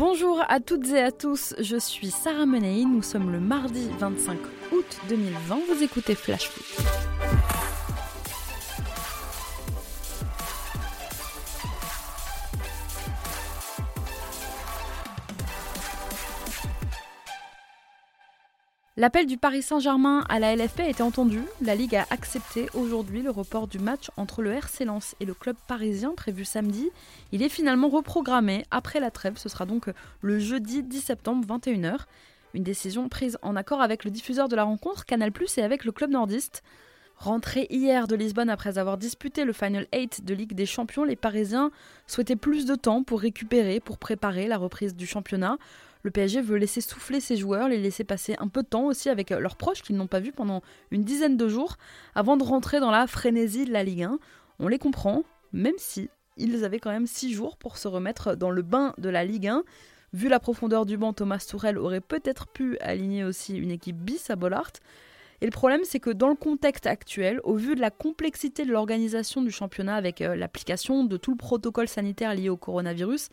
Bonjour à toutes et à tous, je suis Sarah Menei, nous sommes le mardi 25 août 2020, vous écoutez Flash Foot. L'appel du Paris Saint-Germain à la LFP a été entendu. La Ligue a accepté aujourd'hui le report du match entre le RC Lens et le club parisien prévu samedi. Il est finalement reprogrammé après la trêve. Ce sera donc le jeudi 10 septembre 21h. Une décision prise en accord avec le diffuseur de la rencontre, Canal+, et avec le club nordiste. Rentré hier de Lisbonne après avoir disputé le Final 8 de Ligue des Champions, les Parisiens souhaitaient plus de temps pour récupérer, pour préparer la reprise du championnat. Le PSG veut laisser souffler ses joueurs, les laisser passer un peu de temps aussi avec leurs proches qu'ils n'ont pas vus pendant une dizaine de jours avant de rentrer dans la frénésie de la Ligue 1. On les comprend, même si ils avaient quand même six jours pour se remettre dans le bain de la Ligue 1. Vu la profondeur du banc, Thomas Tourel aurait peut-être pu aligner aussi une équipe bis à Bollard. Et le problème, c'est que dans le contexte actuel, au vu de la complexité de l'organisation du championnat avec euh, l'application de tout le protocole sanitaire lié au coronavirus,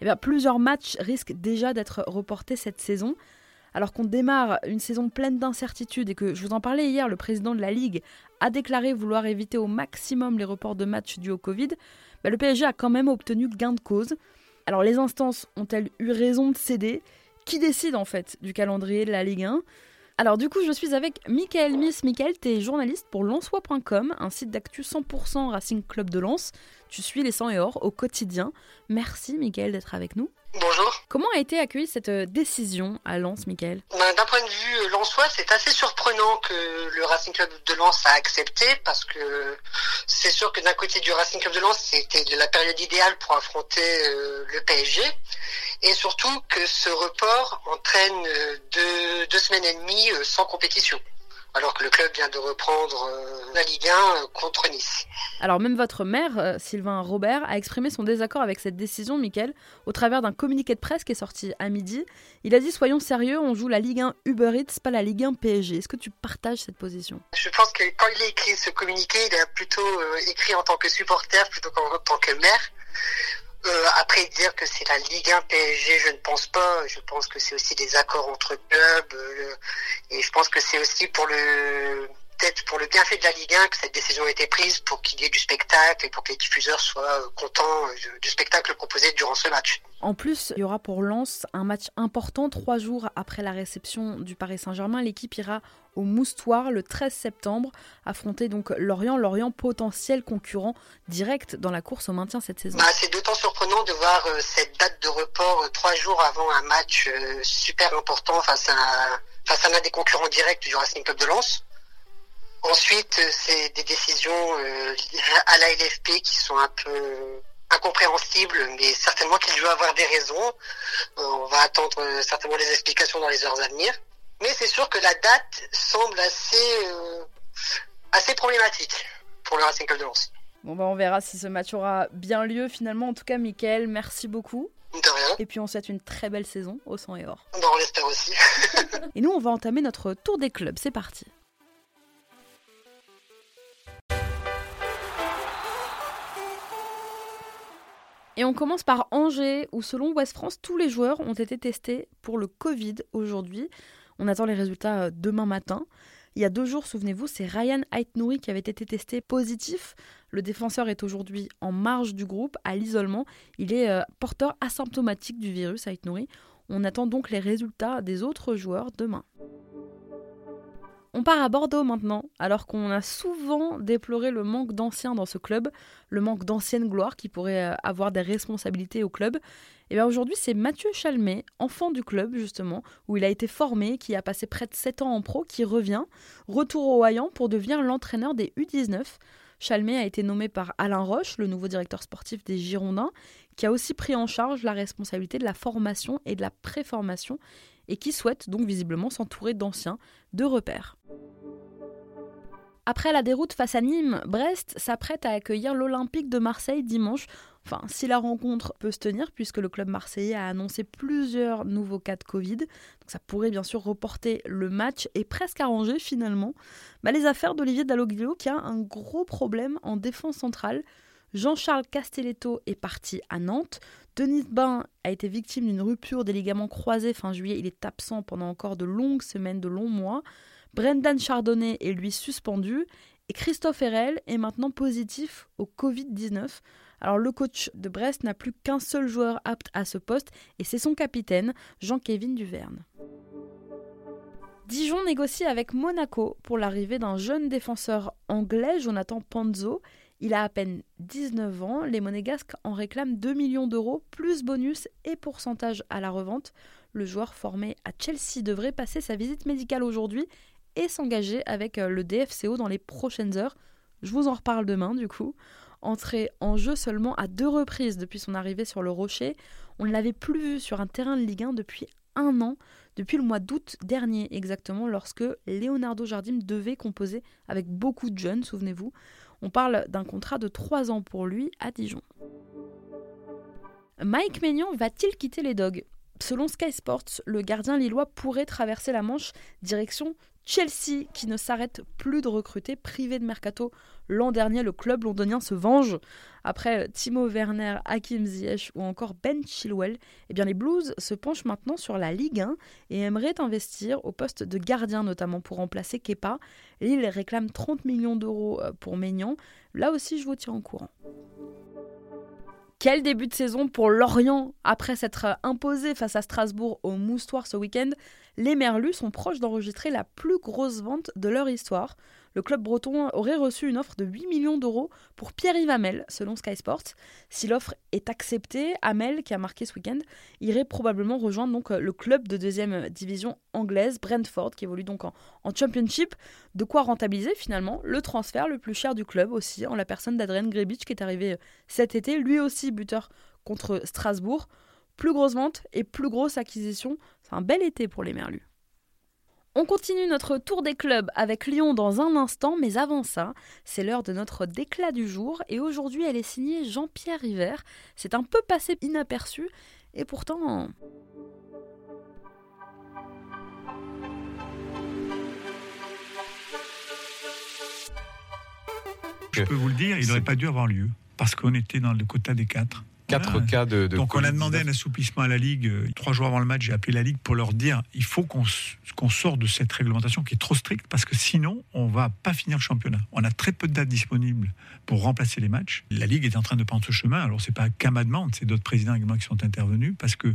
eh plusieurs matchs risquent déjà d'être reportés cette saison. Alors qu'on démarre une saison pleine d'incertitudes et que, je vous en parlais hier, le président de la Ligue a déclaré vouloir éviter au maximum les reports de matchs dus au Covid, bah, le PSG a quand même obtenu gain de cause. Alors les instances ont-elles eu raison de céder? Qui décide en fait du calendrier de la Ligue 1 alors du coup, je suis avec Michael Miss. Michael, tu es journaliste pour lensois.com, un site d'actu 100% Racing Club de Lens. Tu suis les 100 et or au quotidien. Merci Michael d'être avec nous. Bonjour. Comment a été accueillie cette euh, décision à Lens, Michael? Ben, D'un point de vue euh, lensois, c'est assez surprenant que le Racing Club de Lens a accepté parce que c'est sûr que d'un côté du Racing Club de Lens, c'était la période idéale pour affronter euh, le PSG et surtout que ce report entraîne deux, deux semaines et demie sans compétition alors que le club vient de reprendre euh, la Ligue 1 euh, contre Nice. Alors même votre maire, euh, Sylvain Robert, a exprimé son désaccord avec cette décision, Mickaël, au travers d'un communiqué de presse qui est sorti à midi. Il a dit soyons sérieux, on joue la Ligue 1 Uber Eats, pas la Ligue 1 PSG. Est-ce que tu partages cette position? Je pense que quand il a écrit ce communiqué, il a plutôt écrit en tant que supporter plutôt qu'en tant que maire. Euh, après dire que c'est la Ligue 1 PSG, je ne pense pas. Je pense que c'est aussi des accords entre clubs euh, et je pense que c'est aussi pour le peut-être pour le bienfait de la Ligue 1 que cette décision a été prise pour qu'il y ait du spectacle et pour que les diffuseurs soient contents euh, du spectacle proposé durant ce match. En plus, il y aura pour Lens un match important trois jours après la réception du Paris Saint-Germain. L'équipe ira au Moustoir le 13 septembre, affronter donc Lorient, Lorient potentiel concurrent direct dans la course au maintien cette saison. Bah, c'est d'autant surprenant de voir euh, cette date de report euh, trois jours avant un match euh, super important face à, face à l'un des concurrents directs du Racing Club de Lens. Ensuite, c'est des décisions à la LFP qui sont un peu incompréhensibles, mais certainement qu'il doit avoir des raisons. On va attendre certainement les explications dans les heures à venir. Mais c'est sûr que la date semble assez, euh, assez problématique pour le Racing Club de Lens. Bon bah on verra si ce match aura bien lieu finalement. En tout cas, Mickaël, merci beaucoup. De rien. Et puis on souhaite une très belle saison au sang et or. Bon, on l'espère aussi. et nous, on va entamer notre tour des clubs. C'est parti. Et on commence par Angers, où selon West France, tous les joueurs ont été testés pour le Covid aujourd'hui. On attend les résultats euh, demain matin. Il y a deux jours, souvenez-vous, c'est Ryan Aitnouri qui avait été testé positif. Le défenseur est aujourd'hui en marge du groupe, à l'isolement. Il est euh, porteur asymptomatique du virus, Aitnouri. On attend donc les résultats des autres joueurs demain. On part à Bordeaux maintenant, alors qu'on a souvent déploré le manque d'anciens dans ce club, le manque d'anciennes gloires qui pourraient euh, avoir des responsabilités au club. Et bien aujourd'hui, c'est Mathieu Chalmet, enfant du club justement, où il a été formé, qui a passé près de 7 ans en pro, qui revient, retour au Hayan pour devenir l'entraîneur des U19. Chalmet a été nommé par Alain Roche, le nouveau directeur sportif des Girondins, qui a aussi pris en charge la responsabilité de la formation et de la préformation et qui souhaite donc visiblement s'entourer d'anciens, de repères. Après la déroute face à Nîmes, Brest s'apprête à accueillir l'Olympique de Marseille dimanche. Enfin, si la rencontre peut se tenir, puisque le club marseillais a annoncé plusieurs nouveaux cas de Covid, ça pourrait bien sûr reporter le match et presque arranger finalement bah, les affaires d'Olivier Dalloglio qui a un gros problème en défense centrale. Jean-Charles Castelletto est parti à Nantes, Denis Bain a été victime d'une rupture des ligaments croisés fin juillet. Il est absent pendant encore de longues semaines, de longs mois. Brendan Chardonnay est lui suspendu. Et Christophe Herel est maintenant positif au Covid-19. Alors le coach de Brest n'a plus qu'un seul joueur apte à ce poste et c'est son capitaine, Jean-Kévin Duverne. Dijon négocie avec Monaco pour l'arrivée d'un jeune défenseur anglais, Jonathan Panzo. Il a à peine 19 ans, les Monégasques en réclament 2 millions d'euros, plus bonus et pourcentage à la revente. Le joueur formé à Chelsea devrait passer sa visite médicale aujourd'hui et s'engager avec euh, le DFCO dans les prochaines heures. Je vous en reparle demain du coup. Entré en jeu seulement à deux reprises depuis son arrivée sur le Rocher, on ne l'avait plus vu sur un terrain de Ligue 1 depuis un an, depuis le mois d'août dernier exactement, lorsque Leonardo Jardim devait composer avec beaucoup de jeunes, souvenez-vous. On parle d'un contrat de trois ans pour lui à Dijon. Mike Maignan va-t-il quitter les Dogs? Selon Sky Sports, le gardien lillois pourrait traverser la Manche direction Chelsea qui ne s'arrête plus de recruter, privé de mercato l'an dernier, le club londonien se venge. Après Timo Werner, Hakim Ziyech ou encore Ben Chilwell, eh bien les Blues se penchent maintenant sur la Ligue 1 et aimeraient investir au poste de gardien notamment pour remplacer Kepa. Lille réclame 30 millions d'euros euh, pour Maignan. Là aussi, je vous tiens au courant. Quel début de saison pour Lorient Après s'être imposé face à Strasbourg au Moustoir ce week-end, les Merlus sont proches d'enregistrer la plus grosse vente de leur histoire. Le club breton aurait reçu une offre de 8 millions d'euros pour Pierre-Yves Hamel, selon Sky Sports. Si l'offre est acceptée, Hamel, qui a marqué ce week-end, irait probablement rejoindre donc le club de deuxième division anglaise, Brentford, qui évolue donc en, Championship. De quoi rentabiliser finalement le transfert le plus cher du club aussi, en la personne d'Adrien Grebic, qui est arrivé cet été, lui aussi buteur contre Strasbourg. Plus grosse vente et plus grosse acquisition. Un bel été pour les Merlus. On continue notre tour des clubs avec Lyon dans un instant, mais avant ça, c'est l'heure de notre déclat du jour et aujourd'hui elle est signée Jean-Pierre River. C'est un peu passé inaperçu et pourtant... Je peux vous le dire, il n'aurait pas dû avoir lieu parce qu'on était dans le quota des quatre. 4 cas de, Donc on a demandé un assouplissement à la Ligue. Euh, trois jours avant le match, j'ai appelé la Ligue pour leur dire il faut qu'on qu'on sorte de cette réglementation qui est trop stricte parce que sinon on va pas finir le championnat. On a très peu de dates disponibles pour remplacer les matchs. La Ligue est en train de prendre ce chemin. Alors c'est pas qu'à ma demande, c'est d'autres présidents également qui sont intervenus parce que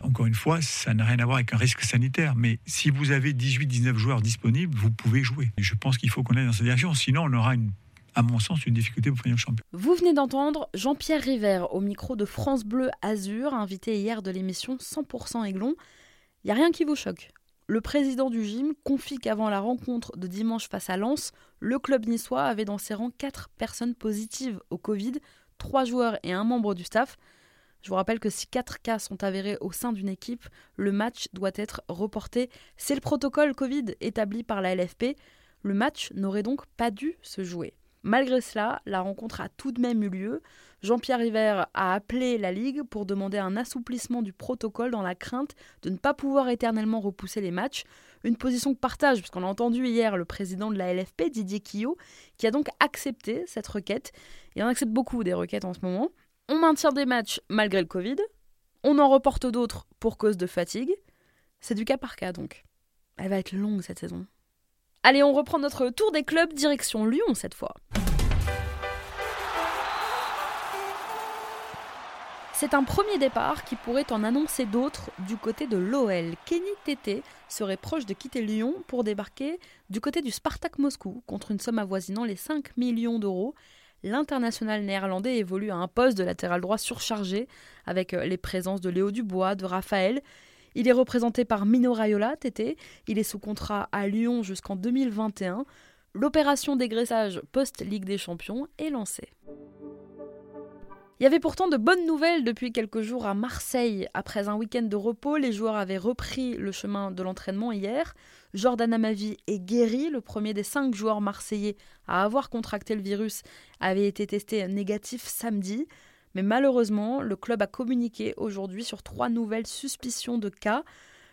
encore une fois, ça n'a rien à voir avec un risque sanitaire. Mais si vous avez 18-19 joueurs disponibles, vous pouvez jouer. Et je pense qu'il faut qu'on aille dans cette direction. Sinon, on aura une à mon sens, une difficulté pour finir champion. Vous venez d'entendre Jean-Pierre River au micro de France Bleu Azur, invité hier de l'émission 100% Aiglon. Il n'y a rien qui vous choque. Le président du gym confie qu'avant la rencontre de dimanche face à Lens, le club niçois avait dans ses rangs 4 personnes positives au Covid, 3 joueurs et un membre du staff. Je vous rappelle que si 4 cas sont avérés au sein d'une équipe, le match doit être reporté. C'est le protocole Covid établi par la LFP. Le match n'aurait donc pas dû se jouer. Malgré cela, la rencontre a tout de même eu lieu. Jean-Pierre River a appelé la Ligue pour demander un assouplissement du protocole dans la crainte de ne pas pouvoir éternellement repousser les matchs. Une position que partage, puisqu'on a entendu hier le président de la LFP, Didier Quillot, qui a donc accepté cette requête. Et on accepte beaucoup des requêtes en ce moment. On maintient des matchs malgré le Covid. On en reporte d'autres pour cause de fatigue. C'est du cas par cas donc. Elle va être longue cette saison. Allez, on reprend notre tour des clubs, direction Lyon cette fois. C'est un premier départ qui pourrait en annoncer d'autres du côté de l'OL. Kenny Tété serait proche de quitter Lyon pour débarquer du côté du Spartak Moscou contre une somme avoisinant les 5 millions d'euros. L'international néerlandais évolue à un poste de latéral droit surchargé avec les présences de Léo Dubois, de Raphaël il est représenté par Mino Raiola, Tété. Il est sous contrat à Lyon jusqu'en 2021. L'opération dégraissage post-Ligue des Champions est lancée. Il y avait pourtant de bonnes nouvelles depuis quelques jours à Marseille. Après un week-end de repos, les joueurs avaient repris le chemin de l'entraînement hier. Jordan Amavi est guéri. Le premier des cinq joueurs marseillais à avoir contracté le virus avait été testé négatif samedi. Mais malheureusement, le club a communiqué aujourd'hui sur trois nouvelles suspicions de cas.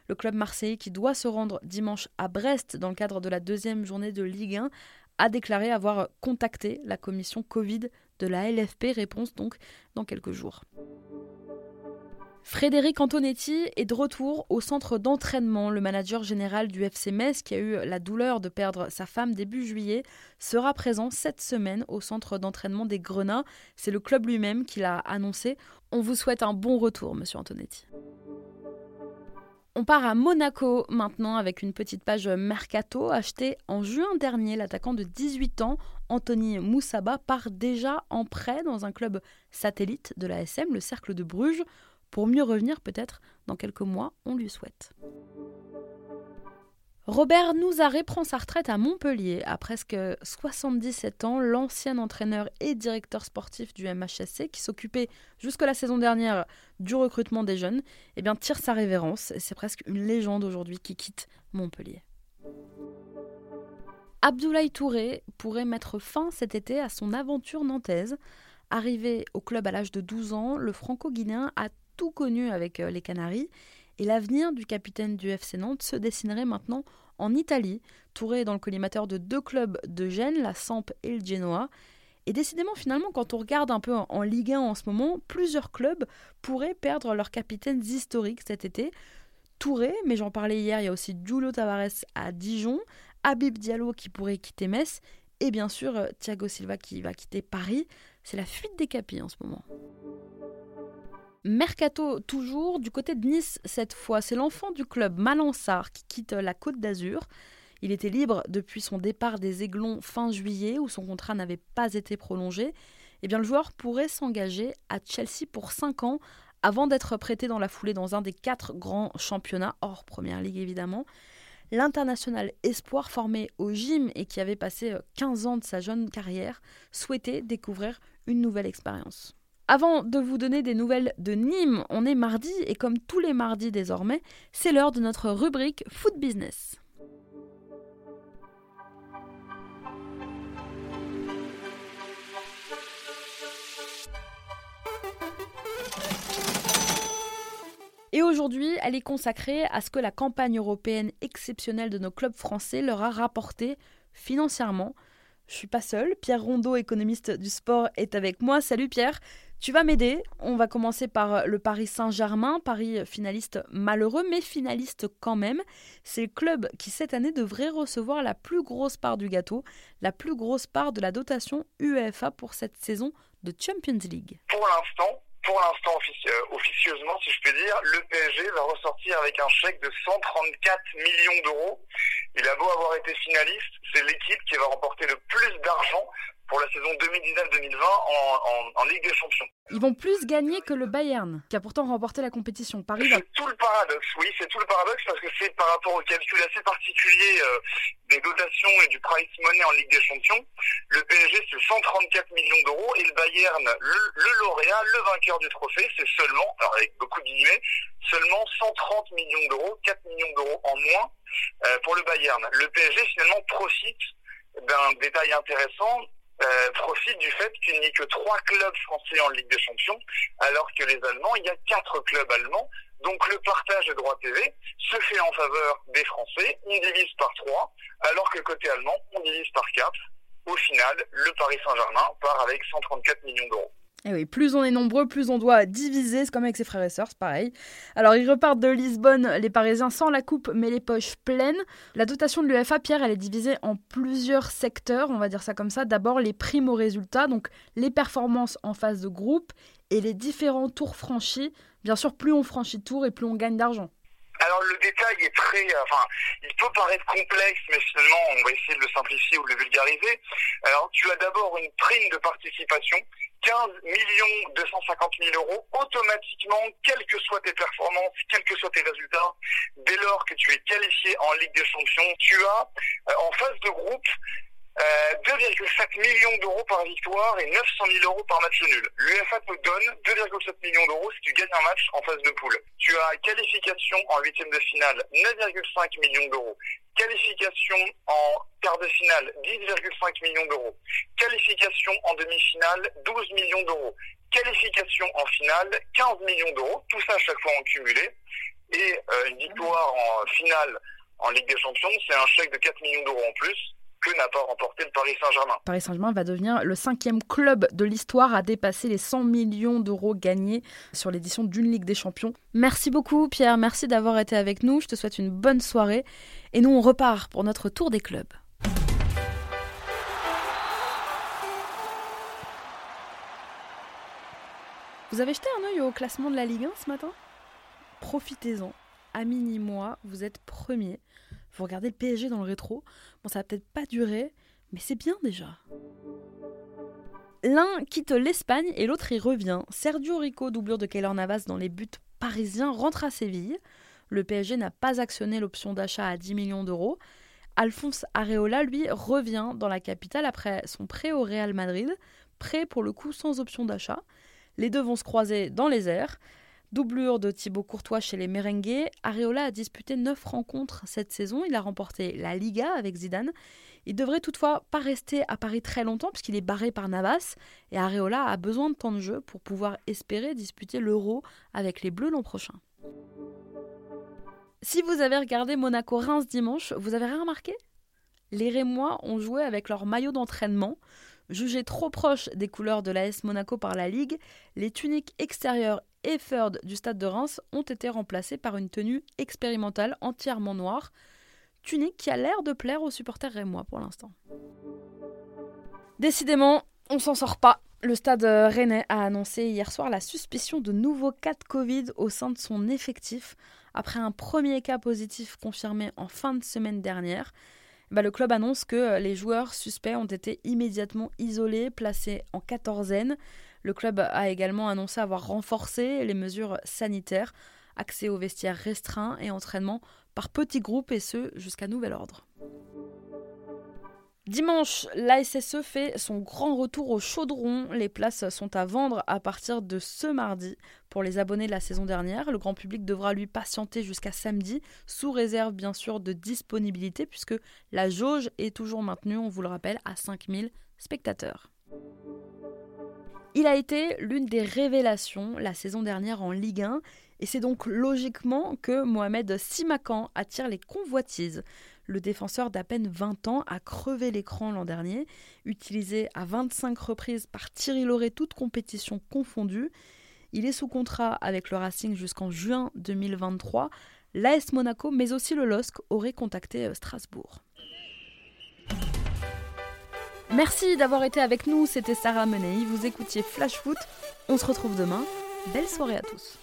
Le club marseillais, qui doit se rendre dimanche à Brest dans le cadre de la deuxième journée de Ligue 1, a déclaré avoir contacté la commission Covid de la LFP. Réponse donc dans quelques jours. Frédéric Antonetti est de retour au centre d'entraînement. Le manager général du FC Metz, qui a eu la douleur de perdre sa femme début juillet, sera présent cette semaine au centre d'entraînement des Grenats. C'est le club lui-même qui l'a annoncé. On vous souhaite un bon retour, monsieur Antonetti. On part à Monaco maintenant avec une petite page Mercato. Acheté en juin dernier, l'attaquant de 18 ans, Anthony Moussaba, part déjà en prêt dans un club satellite de la SM, le Cercle de Bruges, pour mieux revenir peut-être dans quelques mois, on lui souhaite. Robert Nouzaré prend sa retraite à Montpellier. À presque 77 ans, l'ancien entraîneur et directeur sportif du MHSC, qui s'occupait jusque la saison dernière du recrutement des jeunes, eh bien, tire sa révérence. C'est presque une légende aujourd'hui qui quitte Montpellier. Abdoulaye Touré pourrait mettre fin cet été à son aventure nantaise. Arrivé au club à l'âge de 12 ans, le franco-guinéen a tout connu avec euh, les Canaries et l'avenir du capitaine du FC Nantes se dessinerait maintenant en Italie. Touré dans le collimateur de deux clubs de Gênes, la Samp et le Genoa. Et décidément, finalement, quand on regarde un peu en Ligue 1 en ce moment, plusieurs clubs pourraient perdre leurs capitaines historiques cet été. Touré, mais j'en parlais hier, il y a aussi Giulio Tavares à Dijon, Habib Diallo qui pourrait quitter Metz, et bien sûr euh, Thiago Silva qui va quitter Paris. C'est la fuite des capis en ce moment. Mercato toujours, du côté de Nice cette fois, c'est l'enfant du club Malansar qui quitte la Côte d'Azur. Il était libre depuis son départ des Aiglons fin juillet où son contrat n'avait pas été prolongé. Eh bien, le joueur pourrait s'engager à Chelsea pour 5 ans avant d'être prêté dans la foulée dans un des quatre grands championnats, hors Première Ligue évidemment. L'international espoir formé au gym et qui avait passé 15 ans de sa jeune carrière souhaitait découvrir une nouvelle expérience. Avant de vous donner des nouvelles de Nîmes, on est mardi et comme tous les mardis désormais, c'est l'heure de notre rubrique Food Business. Et aujourd'hui, elle est consacrée à ce que la campagne européenne exceptionnelle de nos clubs français leur a rapporté financièrement. Je suis pas seule, Pierre Rondeau, économiste du sport, est avec moi. Salut Pierre. Tu vas m'aider. On va commencer par le Paris Saint-Germain, Paris finaliste malheureux, mais finaliste quand même. C'est le club qui cette année devrait recevoir la plus grosse part du gâteau, la plus grosse part de la dotation UEFA pour cette saison de Champions League. Pour l'instant, pour l'instant euh, officieusement, si je peux dire, le PSG va ressortir avec un chèque de 134 millions d'euros. Il a beau avoir été finaliste, c'est l'équipe qui va remporter le plus d'argent pour la saison 2019-2020 en, en, Ligue des Champions. Ils vont plus gagner que le Bayern, qui a pourtant remporté la compétition. Paris C'est tout le paradoxe, oui, c'est tout le paradoxe parce que c'est par rapport au calcul assez particulier euh, des dotations et du price money en Ligue des Champions. Le PSG, c'est 134 millions d'euros et le Bayern, le, lauréat, le vainqueur du trophée, c'est seulement, alors avec beaucoup de guillemets, seulement 130 millions d'euros, 4 millions d'euros en moins euh, pour le Bayern. Le PSG, finalement, profite d'un détail intéressant, euh, profite du fait qu'il n'y ait que trois clubs français en Ligue des Champions, alors que les Allemands, il y a quatre clubs allemands. Donc le partage des droits TV se fait en faveur des Français. On divise par trois, alors que côté allemand, on divise par quatre. Au final, le Paris Saint-Germain part avec 134 millions d'euros. Et eh oui, plus on est nombreux, plus on doit diviser. C'est comme avec ses frères et sœurs, c'est pareil. Alors, ils repartent de Lisbonne, les Parisiens, sans la coupe, mais les poches pleines. La dotation de l'UFA, Pierre, elle est divisée en plusieurs secteurs, on va dire ça comme ça. D'abord, les primes aux résultats, donc les performances en phase de groupe et les différents tours franchis. Bien sûr, plus on franchit de tours et plus on gagne d'argent. Alors le détail est très, enfin, il peut paraître complexe, mais finalement on va essayer de le simplifier ou de le vulgariser. Alors tu as d'abord une prime de participation 15 millions 250 000 euros automatiquement, quelles que soient tes performances, quels que soient tes résultats, dès lors que tu es qualifié en Ligue des Champions, tu as euh, en phase de groupe 2,5 euh, millions d'euros par victoire et 900 000 euros par match nul. L'UFA te donne 2,7 millions d'euros si tu gagnes un match en phase de poule. Tu as qualification en huitième de finale, 9,5 millions d'euros. Qualification en quart de finale, 10,5 millions d'euros. Qualification en demi-finale, 12 millions d'euros. Qualification en finale, 15 millions d'euros. Tout ça à chaque fois en cumulé. Et euh, une victoire en finale en Ligue des Champions, c'est un chèque de 4 millions d'euros en plus que n'a pas remporté le Paris Saint-Germain. Paris Saint-Germain va devenir le cinquième club de l'histoire à dépasser les 100 millions d'euros gagnés sur l'édition d'une Ligue des Champions. Merci beaucoup Pierre, merci d'avoir été avec nous, je te souhaite une bonne soirée et nous on repart pour notre tour des clubs. Vous avez jeté un œil au classement de la Ligue 1 ce matin? Profitez-en. À mini-mois, vous êtes premier. Vous regardez le PSG dans le rétro. Bon, ça va peut-être pas durer, mais c'est bien déjà. L'un quitte l'Espagne et l'autre y revient. Sergio Rico, doublure de Keylor Navas dans les buts parisiens, rentre à Séville. Le PSG n'a pas actionné l'option d'achat à 10 millions d'euros. Alphonse Areola, lui, revient dans la capitale après son prêt au Real Madrid, prêt pour le coup sans option d'achat. Les deux vont se croiser dans les airs. Doublure de Thibaut Courtois chez les Merengues, Areola a disputé 9 rencontres cette saison. Il a remporté la Liga avec Zidane. Il devrait toutefois pas rester à Paris très longtemps puisqu'il est barré par Navas et Areola a besoin de temps de jeu pour pouvoir espérer disputer l'Euro avec les Bleus l'an prochain. Si vous avez regardé Monaco-Reims dimanche, vous avez rien remarqué? Les Rémois ont joué avec leur maillot d'entraînement. Jugés trop proches des couleurs de l'AS Monaco par la Ligue, les tuniques extérieures et third du stade de Reims ont été remplacées par une tenue expérimentale entièrement noire, tunique qui a l'air de plaire aux supporters rémois pour l'instant. Décidément, on s'en sort pas. Le stade rennais a annoncé hier soir la suspicion de nouveaux cas de Covid au sein de son effectif après un premier cas positif confirmé en fin de semaine dernière. Bah, le club annonce que les joueurs suspects ont été immédiatement isolés, placés en quatorzaine. Le club a également annoncé avoir renforcé les mesures sanitaires, accès aux vestiaires restreints et entraînement par petits groupes et ce jusqu'à nouvel ordre. Dimanche, l'ASSE fait son grand retour au chaudron. Les places sont à vendre à partir de ce mardi pour les abonnés de la saison dernière. Le grand public devra lui patienter jusqu'à samedi, sous réserve bien sûr de disponibilité, puisque la jauge est toujours maintenue, on vous le rappelle, à 5000 spectateurs. Il a été l'une des révélations la saison dernière en Ligue 1 et c'est donc logiquement que Mohamed Simakan attire les convoitises. Le défenseur d'à peine 20 ans a crevé l'écran l'an dernier, utilisé à 25 reprises par Thierry Lauré, toute compétition confondue. Il est sous contrat avec le Racing jusqu'en juin 2023. L'AS Monaco, mais aussi le LOSC, auraient contacté euh, Strasbourg. Merci d'avoir été avec nous, c'était Sarah Menei, vous écoutiez Flash Foot. On se retrouve demain. Belle soirée à tous.